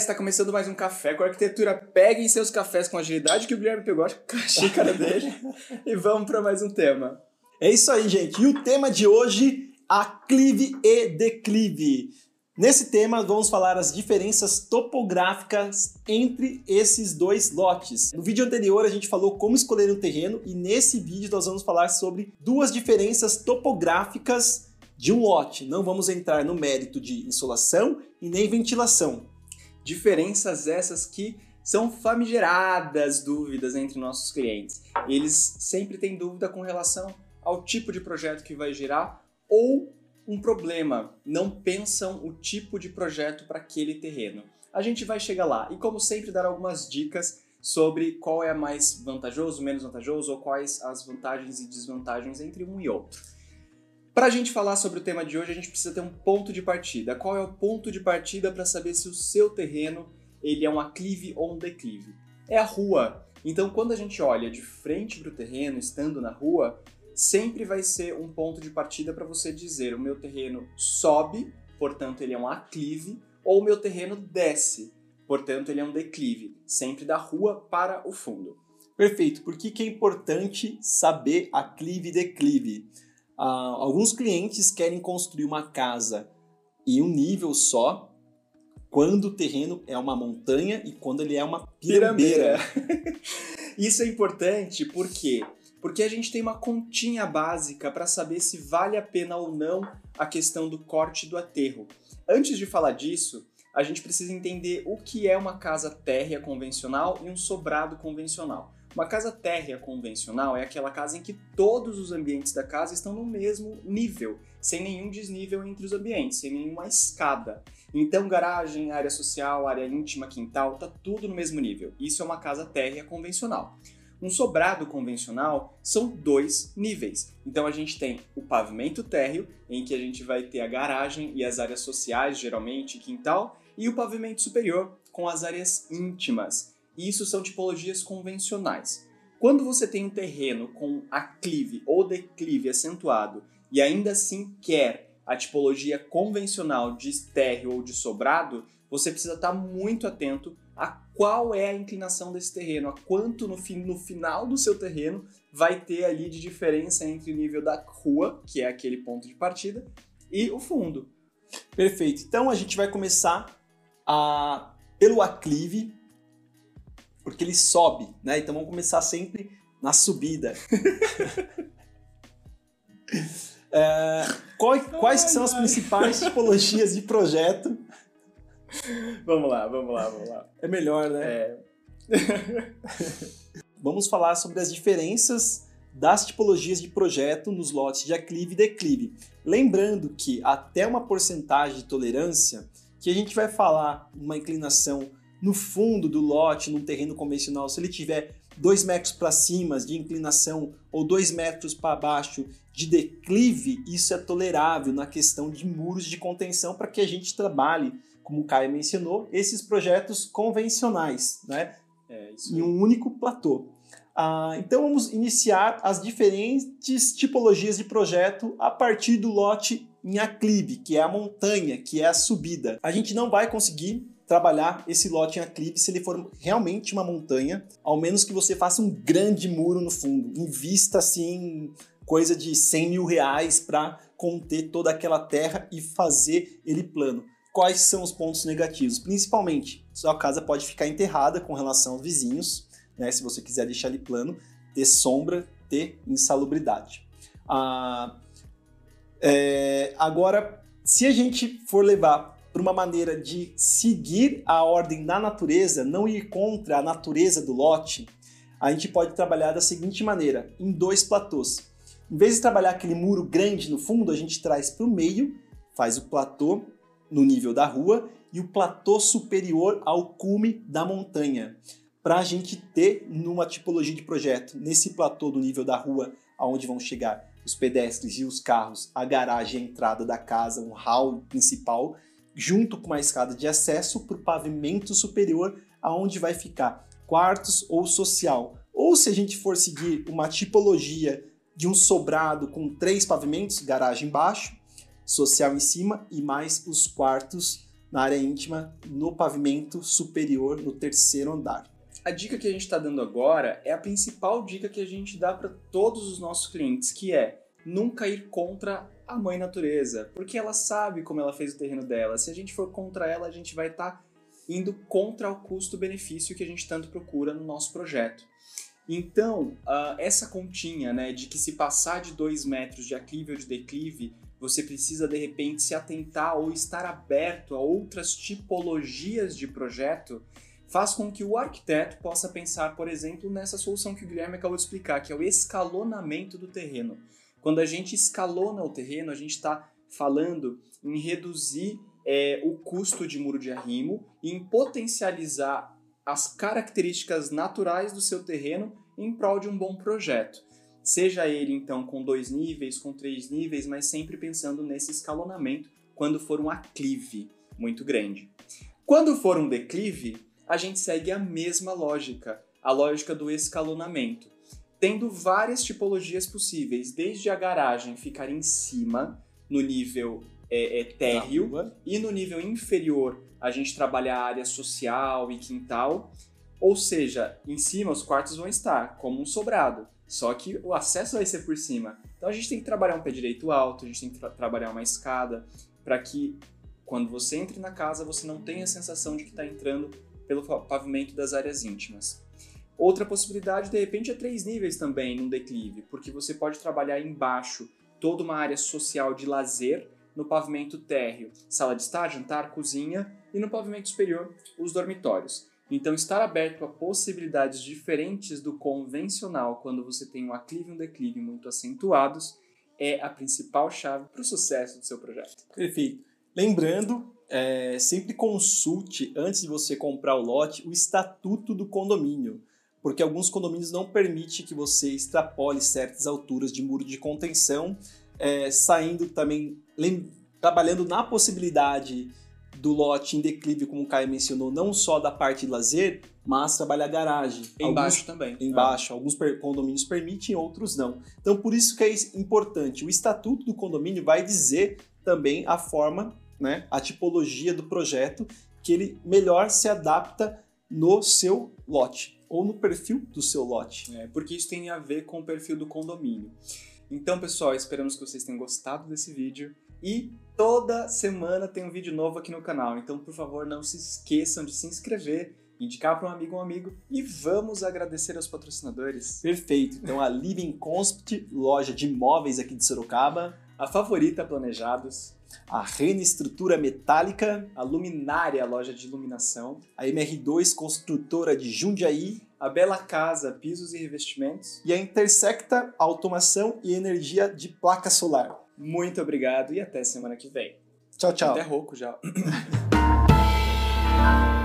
está começando mais um Café com Arquitetura. Peguem seus cafés com agilidade que o Guilherme pegou a xícara dele e vamos para mais um tema. É isso aí, gente. E o tema de hoje, aclive e declive. Nesse tema, vamos falar as diferenças topográficas entre esses dois lotes. No vídeo anterior, a gente falou como escolher um terreno e nesse vídeo nós vamos falar sobre duas diferenças topográficas de um lote. Não vamos entrar no mérito de insolação e nem ventilação. Diferenças essas que são famigeradas dúvidas entre nossos clientes. Eles sempre têm dúvida com relação ao tipo de projeto que vai gerar ou um problema, não pensam o tipo de projeto para aquele terreno. A gente vai chegar lá e, como sempre, dar algumas dicas sobre qual é mais vantajoso, menos vantajoso ou quais as vantagens e desvantagens entre um e outro. Para a gente falar sobre o tema de hoje, a gente precisa ter um ponto de partida. Qual é o ponto de partida para saber se o seu terreno ele é um aclive ou um declive? É a rua. Então, quando a gente olha de frente para o terreno, estando na rua, sempre vai ser um ponto de partida para você dizer: o meu terreno sobe, portanto ele é um aclive, ou o meu terreno desce, portanto ele é um declive, sempre da rua para o fundo. Perfeito. Por que, que é importante saber aclive e declive? Uh, alguns clientes querem construir uma casa em um nível só, quando o terreno é uma montanha e quando ele é uma pirambeira. Isso é importante porque porque a gente tem uma continha básica para saber se vale a pena ou não a questão do corte do aterro. Antes de falar disso, a gente precisa entender o que é uma casa térrea convencional e um sobrado convencional. Uma casa térrea convencional é aquela casa em que todos os ambientes da casa estão no mesmo nível, sem nenhum desnível entre os ambientes, sem nenhuma escada. Então, garagem, área social, área íntima, quintal, tá tudo no mesmo nível. Isso é uma casa térrea convencional. Um sobrado convencional são dois níveis. Então a gente tem o pavimento térreo, em que a gente vai ter a garagem e as áreas sociais, geralmente quintal, e o pavimento superior, com as áreas íntimas. Isso são tipologias convencionais. Quando você tem um terreno com aclive ou declive acentuado e ainda assim quer a tipologia convencional de térreo ou de sobrado, você precisa estar muito atento a qual é a inclinação desse terreno, a quanto no, fim, no final do seu terreno vai ter ali de diferença entre o nível da rua, que é aquele ponto de partida, e o fundo. Perfeito. Então a gente vai começar a, pelo aclive, porque ele sobe, né? Então vamos começar sempre na subida. é, quais, quais são as principais tipologias de projeto vamos lá, vamos lá, vamos lá. É melhor, né? É. vamos falar sobre as diferenças das tipologias de projeto nos lotes de aclive e declive. Lembrando que até uma porcentagem de tolerância, que a gente vai falar uma inclinação no fundo do lote, num terreno convencional, se ele tiver 2 metros para cima de inclinação ou 2 metros para baixo de declive, isso é tolerável na questão de muros de contenção para que a gente trabalhe como o Caio mencionou, esses projetos convencionais, né? É, em um único platô. Ah, então vamos iniciar as diferentes tipologias de projeto a partir do lote em aclive, que é a montanha, que é a subida. A gente não vai conseguir trabalhar esse lote em aclive se ele for realmente uma montanha, ao menos que você faça um grande muro no fundo. Invista assim coisa de 100 mil reais para conter toda aquela terra e fazer ele plano quais são os pontos negativos? Principalmente, sua casa pode ficar enterrada com relação aos vizinhos, né? Se você quiser deixar ele plano, ter sombra, ter insalubridade. Ah, é, agora, se a gente for levar para uma maneira de seguir a ordem da natureza, não ir contra a natureza do lote, a gente pode trabalhar da seguinte maneira, em dois platôs. Em vez de trabalhar aquele muro grande no fundo, a gente traz para o meio, faz o platô no nível da rua e o platô superior ao cume da montanha. Para a gente ter numa tipologia de projeto, nesse platô do nível da rua, aonde vão chegar os pedestres e os carros, a garagem, a entrada da casa, um hall principal, junto com uma escada de acesso para o pavimento superior, aonde vai ficar quartos ou social. Ou se a gente for seguir uma tipologia de um sobrado com três pavimentos, garagem embaixo, social em cima e mais os quartos na área íntima, no pavimento superior, no terceiro andar. A dica que a gente está dando agora é a principal dica que a gente dá para todos os nossos clientes, que é nunca ir contra a mãe natureza, porque ela sabe como ela fez o terreno dela. Se a gente for contra ela, a gente vai estar tá indo contra o custo-benefício que a gente tanto procura no nosso projeto. Então, uh, essa continha né, de que se passar de 2 metros de aclive ou de declive, você precisa de repente se atentar ou estar aberto a outras tipologias de projeto, faz com que o arquiteto possa pensar, por exemplo, nessa solução que o Guilherme acabou de explicar, que é o escalonamento do terreno. Quando a gente escalona o terreno, a gente está falando em reduzir é, o custo de muro de arrimo e em potencializar as características naturais do seu terreno em prol de um bom projeto. Seja ele então com dois níveis, com três níveis, mas sempre pensando nesse escalonamento quando for um aclive muito grande. Quando for um declive, a gente segue a mesma lógica, a lógica do escalonamento, tendo várias tipologias possíveis, desde a garagem ficar em cima, no nível é, é térreo, e no nível inferior a gente trabalha a área social e quintal, ou seja, em cima os quartos vão estar como um sobrado, só que o acesso vai ser por cima. Então a gente tem que trabalhar um pé direito alto, a gente tem que tra trabalhar uma escada, para que quando você entre na casa você não tenha a sensação de que está entrando pelo pavimento das áreas íntimas. Outra possibilidade, de repente, é três níveis também num declive, porque você pode trabalhar embaixo toda uma área social de lazer, no pavimento térreo, sala de estar, jantar, cozinha, e no pavimento superior, os dormitórios. Então, estar aberto a possibilidades diferentes do convencional quando você tem um aclive e um declive muito acentuados é a principal chave para o sucesso do seu projeto. Perfeito. Lembrando, é, sempre consulte, antes de você comprar o lote, o estatuto do condomínio, porque alguns condomínios não permitem que você extrapole certas alturas de muro de contenção, é, saindo também, trabalhando na possibilidade do lote em declive, como o Caio mencionou, não só da parte de lazer, mas trabalhar garagem. Embaixo alguns, também. Embaixo. É. Alguns condomínios permitem, outros não. Então, por isso que é importante. O estatuto do condomínio vai dizer também a forma, né, a tipologia do projeto que ele melhor se adapta no seu lote ou no perfil do seu lote. É, porque isso tem a ver com o perfil do condomínio. Então, pessoal, esperamos que vocês tenham gostado desse vídeo. E toda semana tem um vídeo novo aqui no canal, então por favor não se esqueçam de se inscrever, indicar para um amigo um amigo e vamos agradecer aos patrocinadores. Perfeito, então a Living Concept, loja de imóveis aqui de Sorocaba, a Favorita Planejados, a Rene Estrutura Metálica, a Luminária, loja de iluminação, a MR2 Construtora de Jundiaí, a Bela Casa Pisos e Revestimentos e a Intersecta Automação e Energia de Placa Solar. Muito obrigado e até semana que vem. Tchau, tchau. Até rouco já.